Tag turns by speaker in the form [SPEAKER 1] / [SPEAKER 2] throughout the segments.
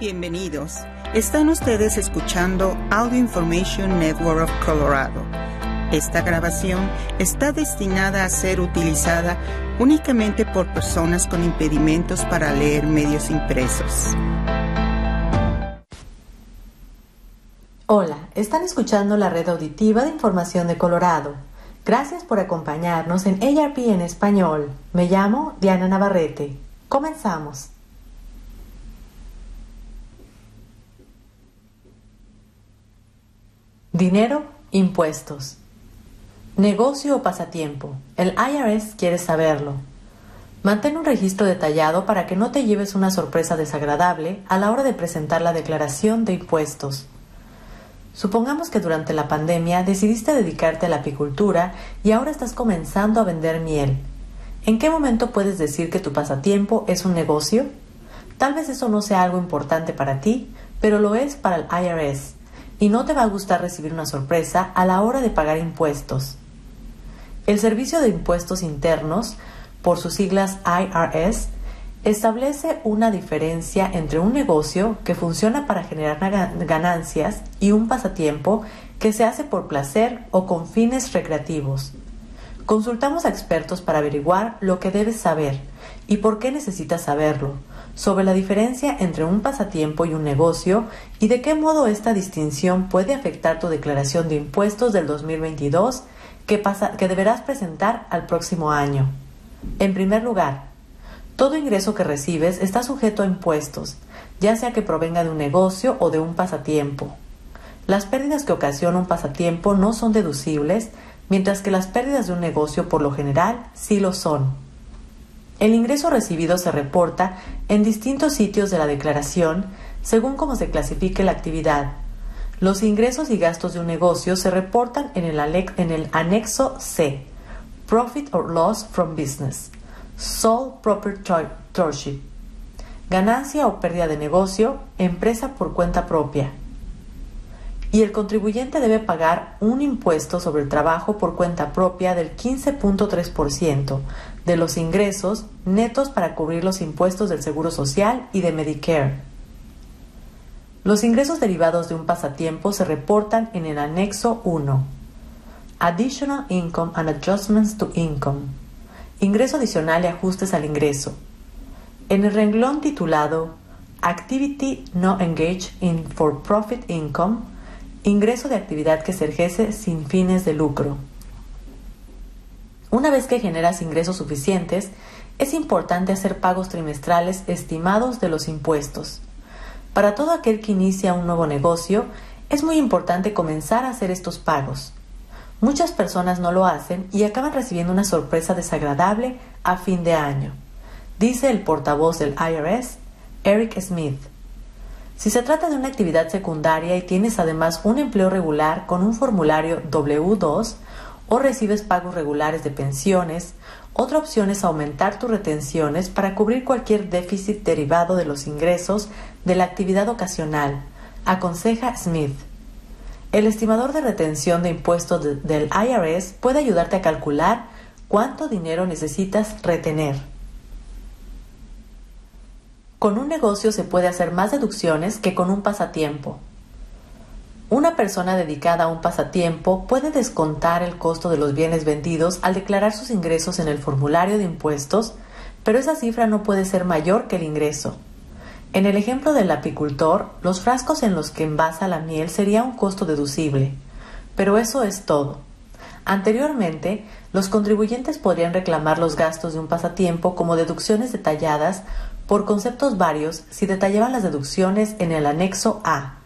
[SPEAKER 1] Bienvenidos. Están ustedes escuchando Audio Information Network of Colorado. Esta grabación está destinada a ser utilizada únicamente por personas con impedimentos para leer medios impresos.
[SPEAKER 2] Hola, están escuchando la red auditiva de información de Colorado. Gracias por acompañarnos en ARP en español. Me llamo Diana Navarrete. Comenzamos. Dinero, impuestos. Negocio o pasatiempo. El IRS quiere saberlo. Mantén un registro detallado para que no te lleves una sorpresa desagradable a la hora de presentar la declaración de impuestos. Supongamos que durante la pandemia decidiste dedicarte a la apicultura y ahora estás comenzando a vender miel. ¿En qué momento puedes decir que tu pasatiempo es un negocio? Tal vez eso no sea algo importante para ti, pero lo es para el IRS y no te va a gustar recibir una sorpresa a la hora de pagar impuestos. El Servicio de Impuestos Internos, por sus siglas IRS, establece una diferencia entre un negocio que funciona para generar ganancias y un pasatiempo que se hace por placer o con fines recreativos. Consultamos a expertos para averiguar lo que debes saber y por qué necesitas saberlo, sobre la diferencia entre un pasatiempo y un negocio y de qué modo esta distinción puede afectar tu declaración de impuestos del 2022 que, que deberás presentar al próximo año. En primer lugar, todo ingreso que recibes está sujeto a impuestos, ya sea que provenga de un negocio o de un pasatiempo. Las pérdidas que ocasiona un pasatiempo no son deducibles, mientras que las pérdidas de un negocio por lo general sí lo son. El ingreso recibido se reporta en distintos sitios de la declaración según cómo se clasifique la actividad. Los ingresos y gastos de un negocio se reportan en el, anexo C, Profit or Loss from Business, Sole Proprietorship, ganancia o pérdida de negocio, empresa por cuenta propia. Y el contribuyente debe pagar un impuesto sobre el trabajo por cuenta propia del 15.3%, de los ingresos netos para cubrir los impuestos del Seguro Social y de Medicare. Los ingresos derivados de un pasatiempo se reportan en el anexo 1. Additional Income and Adjustments to Income. Ingreso adicional y ajustes al ingreso. En el renglón titulado Activity No Engaged in For-Profit Income, ingreso de actividad que se ejerce sin fines de lucro. Una vez que generas ingresos suficientes, es importante hacer pagos trimestrales estimados de los impuestos. Para todo aquel que inicia un nuevo negocio, es muy importante comenzar a hacer estos pagos. Muchas personas no lo hacen y acaban recibiendo una sorpresa desagradable a fin de año, dice el portavoz del IRS, Eric Smith. Si se trata de una actividad secundaria y tienes además un empleo regular con un formulario W2, o recibes pagos regulares de pensiones, otra opción es aumentar tus retenciones para cubrir cualquier déficit derivado de los ingresos de la actividad ocasional, aconseja Smith. El estimador de retención de impuestos del IRS puede ayudarte a calcular cuánto dinero necesitas retener. Con un negocio se puede hacer más deducciones que con un pasatiempo. Una persona dedicada a un pasatiempo puede descontar el costo de los bienes vendidos al declarar sus ingresos en el formulario de impuestos, pero esa cifra no puede ser mayor que el ingreso. En el ejemplo del apicultor, los frascos en los que envasa la miel sería un costo deducible, pero eso es todo. Anteriormente, los contribuyentes podrían reclamar los gastos de un pasatiempo como deducciones detalladas por conceptos varios si detallaban las deducciones en el anexo A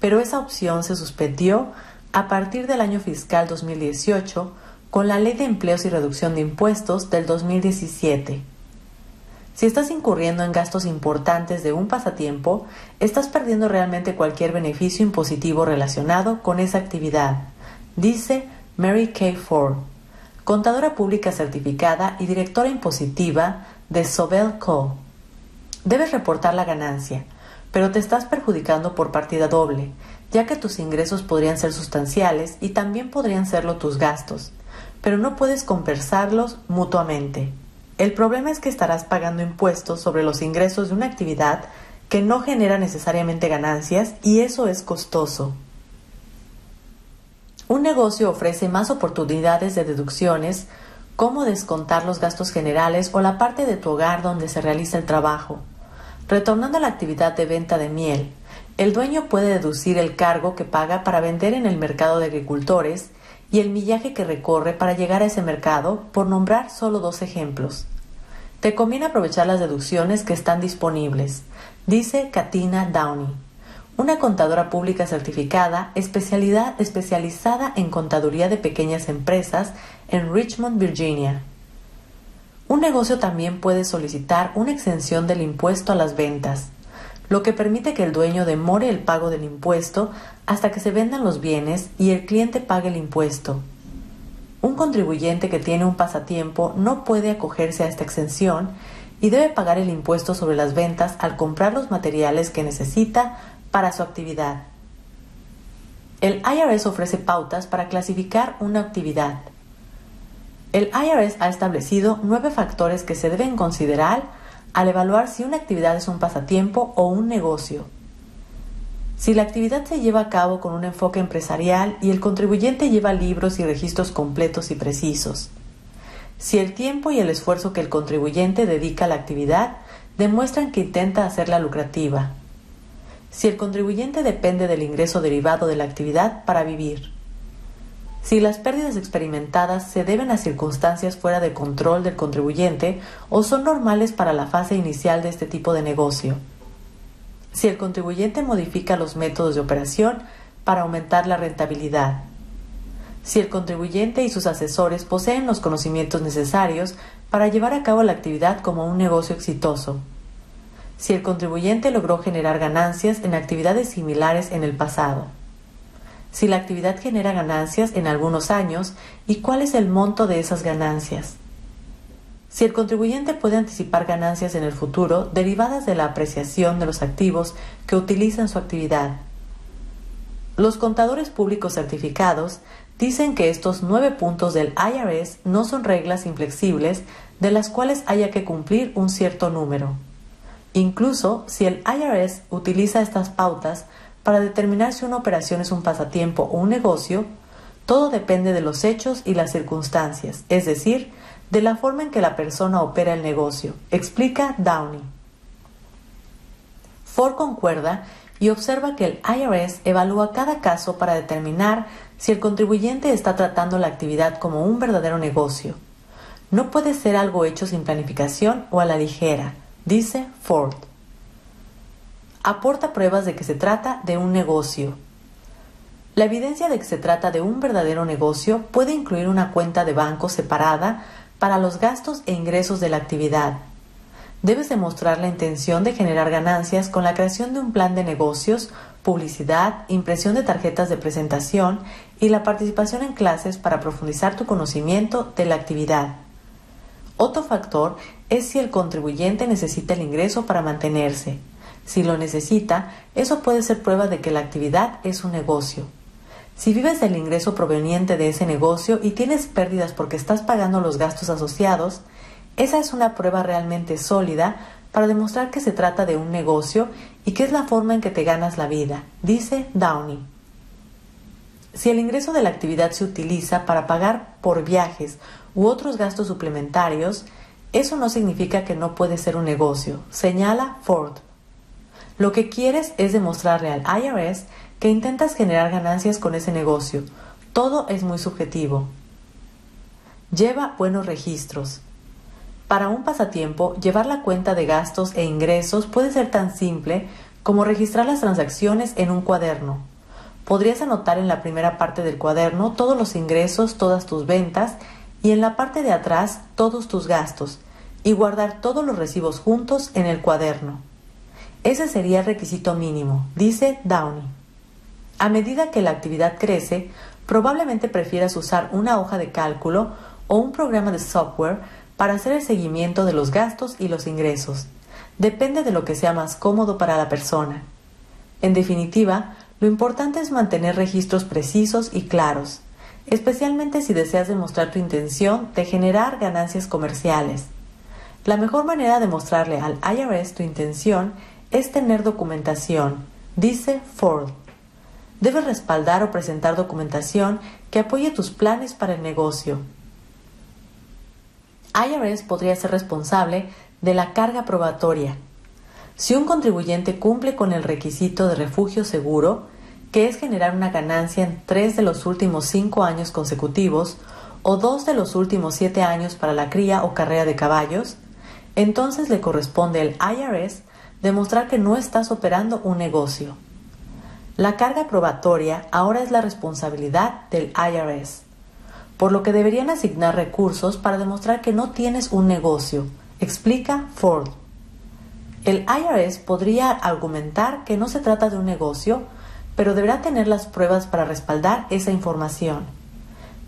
[SPEAKER 2] pero esa opción se suspendió a partir del año fiscal 2018 con la Ley de Empleos y Reducción de Impuestos del 2017. Si estás incurriendo en gastos importantes de un pasatiempo, estás perdiendo realmente cualquier beneficio impositivo relacionado con esa actividad, dice Mary Kay Ford, contadora pública certificada y directora impositiva de Sobel Co. Debes reportar la ganancia, pero te estás perjudicando por partida doble, ya que tus ingresos podrían ser sustanciales y también podrían serlo tus gastos, pero no puedes compensarlos mutuamente. El problema es que estarás pagando impuestos sobre los ingresos de una actividad que no genera necesariamente ganancias y eso es costoso. Un negocio ofrece más oportunidades de deducciones, como descontar los gastos generales o la parte de tu hogar donde se realiza el trabajo. Retornando a la actividad de venta de miel, el dueño puede deducir el cargo que paga para vender en el mercado de agricultores y el millaje que recorre para llegar a ese mercado, por nombrar solo dos ejemplos. Te conviene aprovechar las deducciones que están disponibles, dice Katina Downey, una contadora pública certificada especialidad, especializada en contaduría de pequeñas empresas en Richmond, Virginia. Un negocio también puede solicitar una exención del impuesto a las ventas, lo que permite que el dueño demore el pago del impuesto hasta que se vendan los bienes y el cliente pague el impuesto. Un contribuyente que tiene un pasatiempo no puede acogerse a esta exención y debe pagar el impuesto sobre las ventas al comprar los materiales que necesita para su actividad. El IRS ofrece pautas para clasificar una actividad. El IRS ha establecido nueve factores que se deben considerar al evaluar si una actividad es un pasatiempo o un negocio. Si la actividad se lleva a cabo con un enfoque empresarial y el contribuyente lleva libros y registros completos y precisos. Si el tiempo y el esfuerzo que el contribuyente dedica a la actividad demuestran que intenta hacerla lucrativa. Si el contribuyente depende del ingreso derivado de la actividad para vivir. Si las pérdidas experimentadas se deben a circunstancias fuera de control del contribuyente o son normales para la fase inicial de este tipo de negocio. Si el contribuyente modifica los métodos de operación para aumentar la rentabilidad. Si el contribuyente y sus asesores poseen los conocimientos necesarios para llevar a cabo la actividad como un negocio exitoso. Si el contribuyente logró generar ganancias en actividades similares en el pasado si la actividad genera ganancias en algunos años y cuál es el monto de esas ganancias. Si el contribuyente puede anticipar ganancias en el futuro derivadas de la apreciación de los activos que utiliza en su actividad. Los contadores públicos certificados dicen que estos nueve puntos del IRS no son reglas inflexibles de las cuales haya que cumplir un cierto número. Incluso si el IRS utiliza estas pautas para determinar si una operación es un pasatiempo o un negocio, todo depende de los hechos y las circunstancias, es decir, de la forma en que la persona opera el negocio, explica Downey. Ford concuerda y observa que el IRS evalúa cada caso para determinar si el contribuyente está tratando la actividad como un verdadero negocio. No puede ser algo hecho sin planificación o a la ligera, dice Ford aporta pruebas de que se trata de un negocio. La evidencia de que se trata de un verdadero negocio puede incluir una cuenta de banco separada para los gastos e ingresos de la actividad. Debes demostrar la intención de generar ganancias con la creación de un plan de negocios, publicidad, impresión de tarjetas de presentación y la participación en clases para profundizar tu conocimiento de la actividad. Otro factor es si el contribuyente necesita el ingreso para mantenerse. Si lo necesita, eso puede ser prueba de que la actividad es un negocio. Si vives del ingreso proveniente de ese negocio y tienes pérdidas porque estás pagando los gastos asociados, esa es una prueba realmente sólida para demostrar que se trata de un negocio y que es la forma en que te ganas la vida, dice Downey. Si el ingreso de la actividad se utiliza para pagar por viajes u otros gastos suplementarios, eso no significa que no puede ser un negocio, señala Ford. Lo que quieres es demostrarle al IRS que intentas generar ganancias con ese negocio. Todo es muy subjetivo. Lleva buenos registros. Para un pasatiempo, llevar la cuenta de gastos e ingresos puede ser tan simple como registrar las transacciones en un cuaderno. Podrías anotar en la primera parte del cuaderno todos los ingresos, todas tus ventas y en la parte de atrás todos tus gastos y guardar todos los recibos juntos en el cuaderno. Ese sería el requisito mínimo, dice Downey. A medida que la actividad crece, probablemente prefieras usar una hoja de cálculo o un programa de software para hacer el seguimiento de los gastos y los ingresos. Depende de lo que sea más cómodo para la persona. En definitiva, lo importante es mantener registros precisos y claros, especialmente si deseas demostrar tu intención de generar ganancias comerciales. La mejor manera de mostrarle al IRS tu intención es tener documentación, dice Ford. Debes respaldar o presentar documentación que apoye tus planes para el negocio. IRS podría ser responsable de la carga probatoria. Si un contribuyente cumple con el requisito de refugio seguro, que es generar una ganancia en tres de los últimos cinco años consecutivos o dos de los últimos siete años para la cría o carrera de caballos, entonces le corresponde al IRS demostrar que no estás operando un negocio. La carga probatoria ahora es la responsabilidad del IRS, por lo que deberían asignar recursos para demostrar que no tienes un negocio, explica Ford. El IRS podría argumentar que no se trata de un negocio, pero deberá tener las pruebas para respaldar esa información.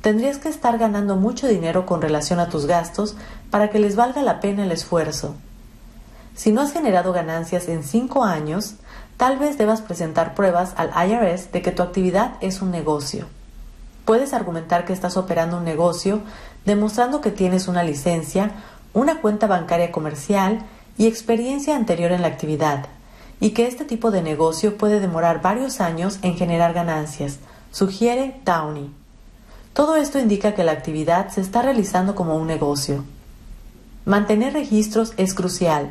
[SPEAKER 2] Tendrías que estar ganando mucho dinero con relación a tus gastos para que les valga la pena el esfuerzo. Si no has generado ganancias en cinco años, tal vez debas presentar pruebas al IRS de que tu actividad es un negocio. Puedes argumentar que estás operando un negocio demostrando que tienes una licencia, una cuenta bancaria comercial y experiencia anterior en la actividad, y que este tipo de negocio puede demorar varios años en generar ganancias, sugiere Downey. Todo esto indica que la actividad se está realizando como un negocio. Mantener registros es crucial.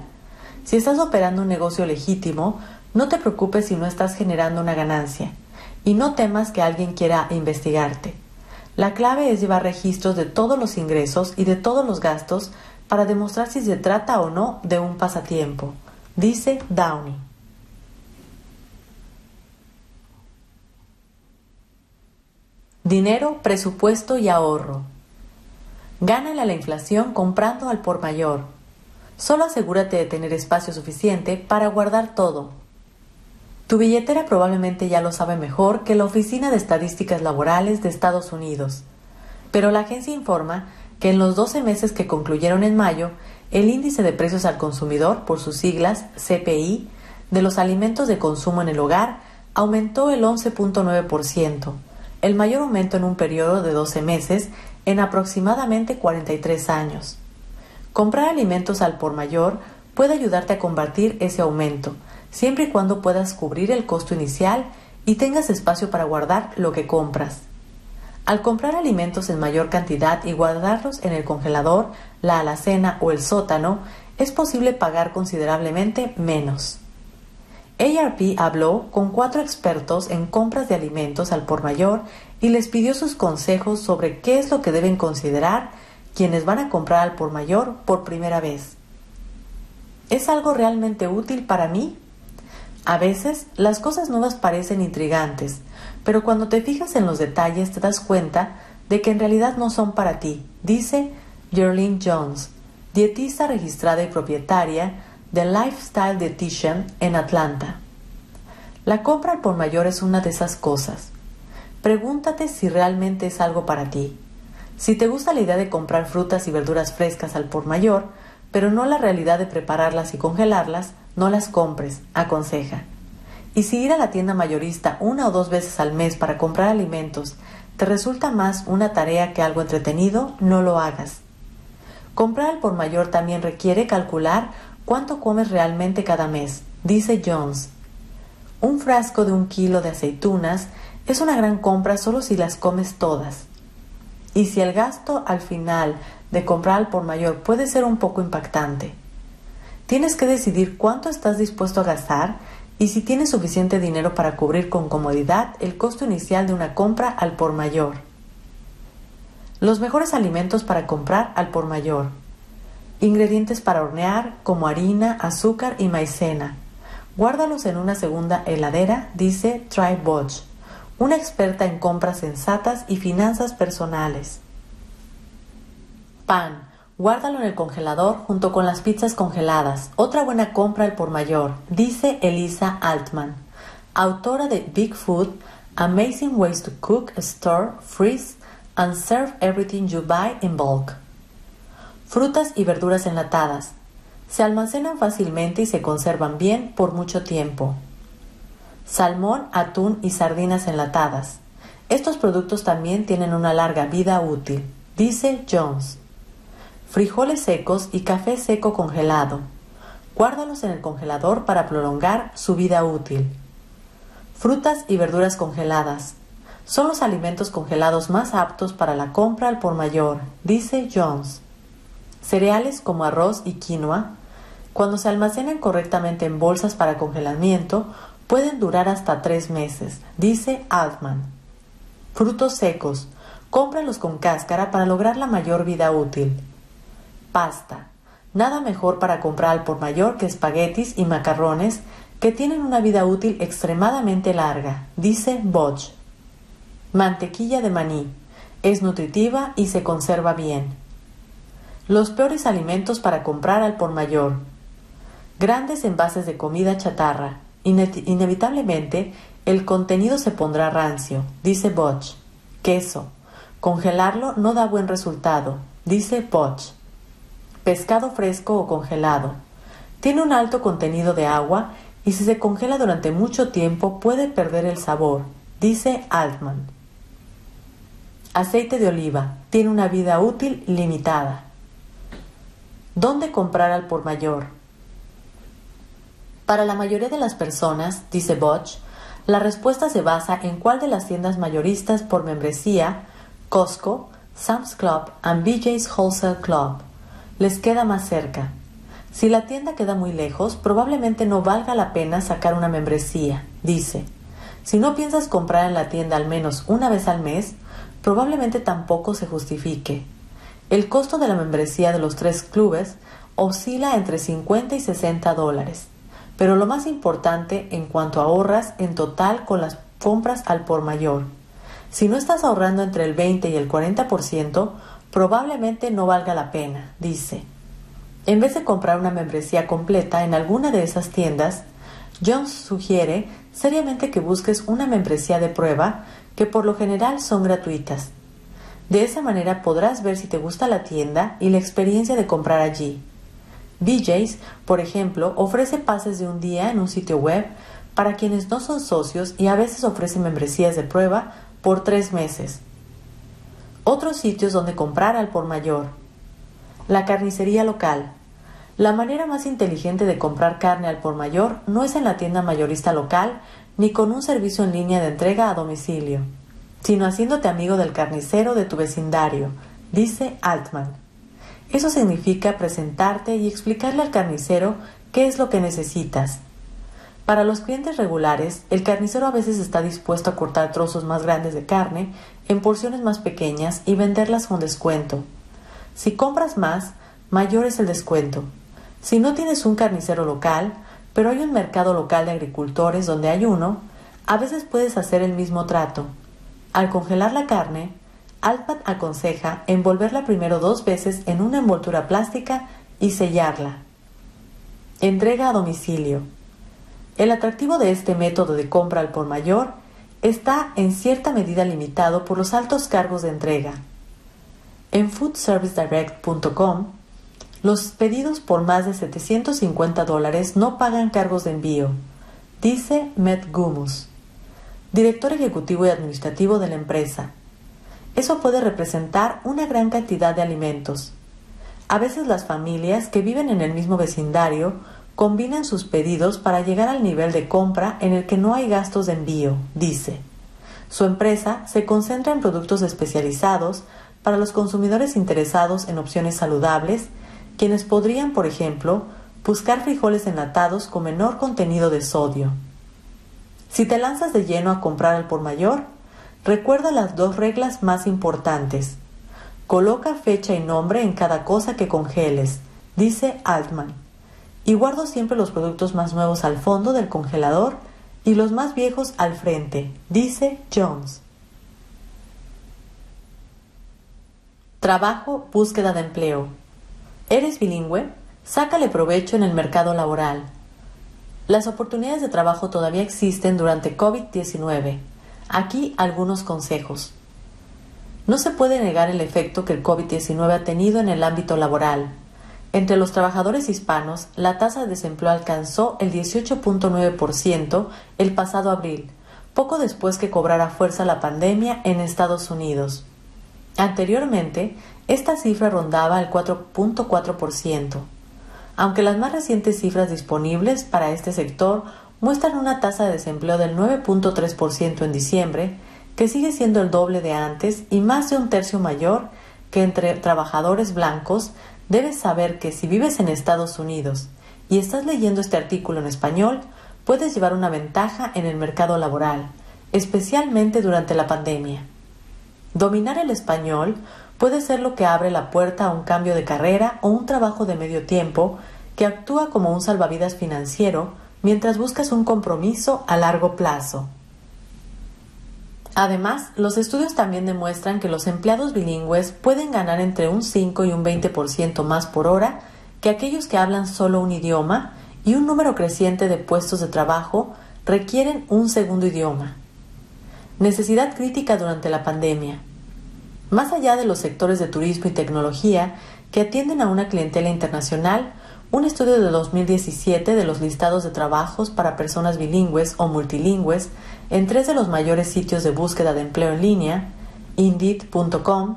[SPEAKER 2] Si estás operando un negocio legítimo, no te preocupes si no estás generando una ganancia y no temas que alguien quiera investigarte. La clave es llevar registros de todos los ingresos y de todos los gastos para demostrar si se trata o no de un pasatiempo, dice Downey. Dinero, presupuesto y ahorro. Gánale a la inflación comprando al por mayor. Solo asegúrate de tener espacio suficiente para guardar todo. Tu billetera probablemente ya lo sabe mejor que la Oficina de Estadísticas Laborales de Estados Unidos, pero la agencia informa que en los 12 meses que concluyeron en mayo, el índice de precios al consumidor, por sus siglas CPI, de los alimentos de consumo en el hogar aumentó el 11.9%, el mayor aumento en un periodo de 12 meses en aproximadamente 43 años. Comprar alimentos al por mayor puede ayudarte a combatir ese aumento, siempre y cuando puedas cubrir el costo inicial y tengas espacio para guardar lo que compras. Al comprar alimentos en mayor cantidad y guardarlos en el congelador, la alacena o el sótano, es posible pagar considerablemente menos. ARP habló con cuatro expertos en compras de alimentos al por mayor y les pidió sus consejos sobre qué es lo que deben considerar quienes van a comprar al por mayor por primera vez. ¿Es algo realmente útil para mí? A veces las cosas nuevas parecen intrigantes, pero cuando te fijas en los detalles te das cuenta de que en realidad no son para ti, dice Gerlin Jones, dietista registrada y propietaria de Lifestyle Dietitian en Atlanta. La compra al por mayor es una de esas cosas. Pregúntate si realmente es algo para ti. Si te gusta la idea de comprar frutas y verduras frescas al por mayor, pero no la realidad de prepararlas y congelarlas, no las compres, aconseja. Y si ir a la tienda mayorista una o dos veces al mes para comprar alimentos te resulta más una tarea que algo entretenido, no lo hagas. Comprar al por mayor también requiere calcular cuánto comes realmente cada mes, dice Jones. Un frasco de un kilo de aceitunas es una gran compra solo si las comes todas. Y si el gasto al final de comprar al por mayor puede ser un poco impactante. Tienes que decidir cuánto estás dispuesto a gastar y si tienes suficiente dinero para cubrir con comodidad el costo inicial de una compra al por mayor. Los mejores alimentos para comprar al por mayor. Ingredientes para hornear como harina, azúcar y maicena. Guárdalos en una segunda heladera, dice Try una experta en compras sensatas y finanzas personales. Pan. Guárdalo en el congelador junto con las pizzas congeladas. Otra buena compra al por mayor, dice Elisa Altman, autora de Big Food, Amazing Ways to Cook, Store, Freeze and Serve Everything You Buy in Bulk. Frutas y verduras enlatadas. Se almacenan fácilmente y se conservan bien por mucho tiempo. Salmón, atún y sardinas enlatadas. Estos productos también tienen una larga vida útil, dice Jones frijoles secos y café seco congelado. Guárdalos en el congelador para prolongar su vida útil. Frutas y verduras congeladas. Son los alimentos congelados más aptos para la compra al por mayor, dice Jones. Cereales como arroz y quinoa, cuando se almacenan correctamente en bolsas para congelamiento, pueden durar hasta tres meses, dice Altman. Frutos secos, cómpralos con cáscara para lograr la mayor vida útil. Pasta. Nada mejor para comprar al por mayor que espaguetis y macarrones que tienen una vida útil extremadamente larga, dice Bodge. Mantequilla de maní. Es nutritiva y se conserva bien. Los peores alimentos para comprar al por mayor. Grandes envases de comida chatarra. Inevitablemente el contenido se pondrá rancio, dice Botch. Queso. Congelarlo no da buen resultado, dice Botch. Pescado fresco o congelado. Tiene un alto contenido de agua y si se congela durante mucho tiempo puede perder el sabor, dice Altman. Aceite de oliva. Tiene una vida útil limitada. ¿Dónde comprar al por mayor? Para la mayoría de las personas, dice Botch, la respuesta se basa en cuál de las tiendas mayoristas por membresía, Costco, Sam's Club y BJ's Wholesale Club, les queda más cerca. Si la tienda queda muy lejos, probablemente no valga la pena sacar una membresía, dice. Si no piensas comprar en la tienda al menos una vez al mes, probablemente tampoco se justifique. El costo de la membresía de los tres clubes oscila entre 50 y 60 dólares, pero lo más importante en cuanto ahorras en total con las compras al por mayor. Si no estás ahorrando entre el 20 y el 40%, probablemente no valga la pena, dice. En vez de comprar una membresía completa en alguna de esas tiendas, Jones sugiere seriamente que busques una membresía de prueba que por lo general son gratuitas. De esa manera podrás ver si te gusta la tienda y la experiencia de comprar allí. BJ's, por ejemplo, ofrece pases de un día en un sitio web para quienes no son socios y a veces ofrece membresías de prueba por tres meses. Otros sitios donde comprar al por mayor. La carnicería local. La manera más inteligente de comprar carne al por mayor no es en la tienda mayorista local ni con un servicio en línea de entrega a domicilio, sino haciéndote amigo del carnicero de tu vecindario, dice Altman. Eso significa presentarte y explicarle al carnicero qué es lo que necesitas. Para los clientes regulares, el carnicero a veces está dispuesto a cortar trozos más grandes de carne en porciones más pequeñas y venderlas con descuento. Si compras más, mayor es el descuento. Si no tienes un carnicero local, pero hay un mercado local de agricultores donde hay uno, a veces puedes hacer el mismo trato. Al congelar la carne, Altman aconseja envolverla primero dos veces en una envoltura plástica y sellarla. Entrega a domicilio. El atractivo de este método de compra al por mayor está en cierta medida limitado por los altos cargos de entrega. En foodservicedirect.com los pedidos por más de 750 dólares no pagan cargos de envío, dice Matt Gumus, director ejecutivo y administrativo de la empresa. Eso puede representar una gran cantidad de alimentos. A veces las familias que viven en el mismo vecindario combinan sus pedidos para llegar al nivel de compra en el que no hay gastos de envío, dice. Su empresa se concentra en productos especializados para los consumidores interesados en opciones saludables quienes podrían, por ejemplo, buscar frijoles enlatados con menor contenido de sodio. Si te lanzas de lleno a comprar al por mayor, recuerda las dos reglas más importantes. Coloca fecha y nombre en cada cosa que congeles, dice Altman. Y guardo siempre los productos más nuevos al fondo del congelador y los más viejos al frente, dice Jones. Trabajo, búsqueda de empleo. ¿Eres bilingüe? Sácale provecho en el mercado laboral. Las oportunidades de trabajo todavía existen durante COVID-19. Aquí algunos consejos. No se puede negar el efecto que el COVID-19 ha tenido en el ámbito laboral. Entre los trabajadores hispanos, la tasa de desempleo alcanzó el 18.9% el pasado abril, poco después que cobrara fuerza la pandemia en Estados Unidos. Anteriormente, esta cifra rondaba el 4.4%. aunque las más recientes cifras disponibles para este sector muestran una tasa de desempleo del 9.3% en diciembre, que sigue siendo el doble de antes y más de un tercio mayor que entre trabajadores blancos, debes saber que si vives en Estados Unidos y estás leyendo este artículo en español, puedes llevar una ventaja en el mercado laboral, especialmente durante la pandemia. Dominar el español puede ser lo que abre la puerta a un cambio de carrera o un trabajo de medio tiempo que actúa como un salvavidas financiero mientras buscas un compromiso a largo plazo. Además, los estudios también demuestran que los empleados bilingües pueden ganar entre un 5 y un 20% más por hora que aquellos que hablan solo un idioma y un número creciente de puestos de trabajo requieren un segundo idioma. Necesidad crítica durante la pandemia. Más allá de los sectores de turismo y tecnología que atienden a una clientela internacional, un estudio de 2017 de los listados de trabajos para personas bilingües o multilingües en tres de los mayores sitios de búsqueda de empleo en línea, Indeed.com,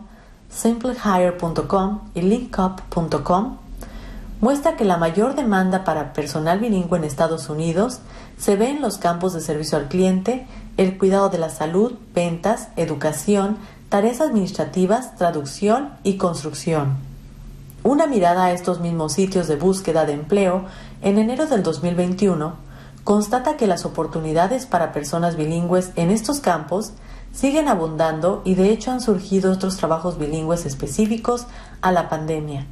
[SPEAKER 2] SimpleHire.com y LinkUp.com, muestra que la mayor demanda para personal bilingüe en Estados Unidos se ve en los campos de servicio al cliente, el cuidado de la salud, ventas, educación, tareas administrativas, traducción y construcción. Una mirada a estos mismos sitios de búsqueda de empleo en enero del 2021 constata que las oportunidades para personas bilingües en estos campos siguen abundando y de hecho han surgido otros trabajos bilingües específicos a la pandemia,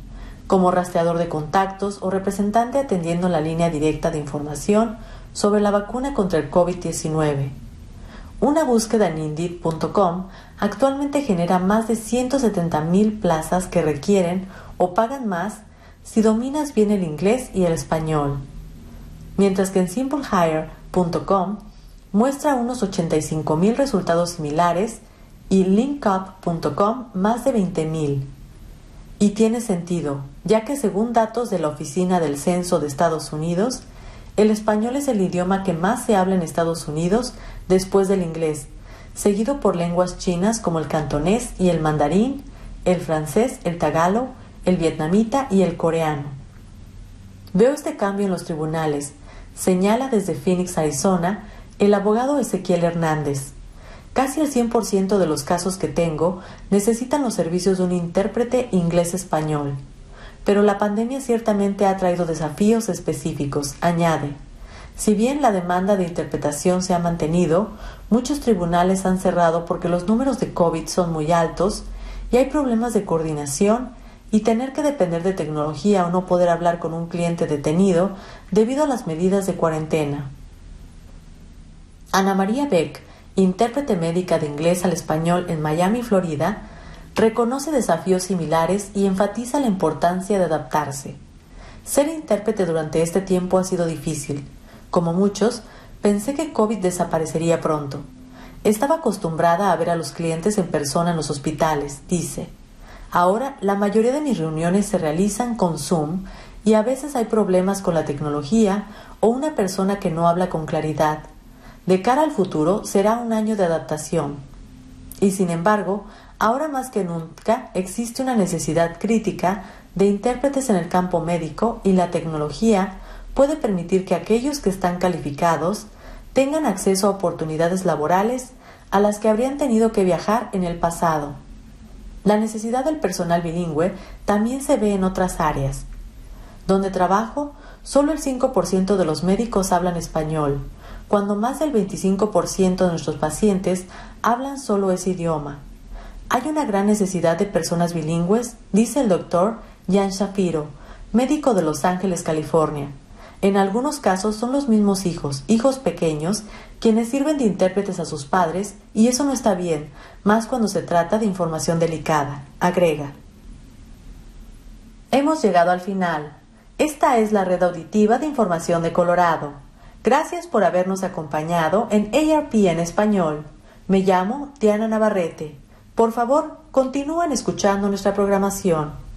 [SPEAKER 2] como rastreador de contactos o representante atendiendo la línea directa de información sobre la vacuna contra el COVID-19. Una búsqueda en Indeed.com actualmente genera más de 170.000 plazas que requieren o pagan más si dominas bien el inglés y el español. Mientras que en simplehire.com muestra unos 85.000 resultados similares y linkup.com más de 20.000. Y tiene sentido, ya que según datos de la Oficina del Censo de Estados Unidos, el español es el idioma que más se habla en Estados Unidos después del inglés, seguido por lenguas chinas como el cantonés y el mandarín, el francés, el tagalo, el vietnamita y el coreano. Veo este cambio en los tribunales, señala desde Phoenix, Arizona, el abogado Ezequiel Hernández. Casi el 100% de los casos que tengo necesitan los servicios de un intérprete inglés-español. Pero la pandemia ciertamente ha traído desafíos específicos, añade. Si bien la demanda de interpretación se ha mantenido, muchos tribunales han cerrado porque los números de COVID son muy altos y hay problemas de coordinación y tener que depender de tecnología o no poder hablar con un cliente detenido debido a las medidas de cuarentena. Ana María Beck, intérprete médica de inglés al español en Miami, Florida, reconoce desafíos similares y enfatiza la importancia de adaptarse. Ser intérprete durante este tiempo ha sido difícil. Como muchos, pensé que COVID desaparecería pronto. Estaba acostumbrada a ver a los clientes en persona en los hospitales, dice. Ahora la mayoría de mis reuniones se realizan con Zoom y a veces hay problemas con la tecnología o una persona que no habla con claridad. De cara al futuro será un año de adaptación. Y sin embargo, ahora más que nunca existe una necesidad crítica de intérpretes en el campo médico y la tecnología puede permitir que aquellos que están calificados tengan acceso a oportunidades laborales a las que habrían tenido que viajar en el pasado. La necesidad del personal bilingüe también se ve en otras áreas. Donde trabajo, solo el 5% de los médicos hablan español, cuando más del 25% de nuestros pacientes hablan solo ese idioma. Hay una gran necesidad de personas bilingües, dice el doctor Jan Shapiro, médico de Los Ángeles, California. En algunos casos son los mismos hijos, hijos pequeños, quienes sirven de intérpretes a sus padres, y eso no está bien, más cuando se trata de información delicada, agrega. Hemos llegado al final. Esta es la red auditiva de información de Colorado. Gracias por habernos acompañado en ARP en español. Me llamo Diana Navarrete. Por favor, continúen escuchando nuestra programación.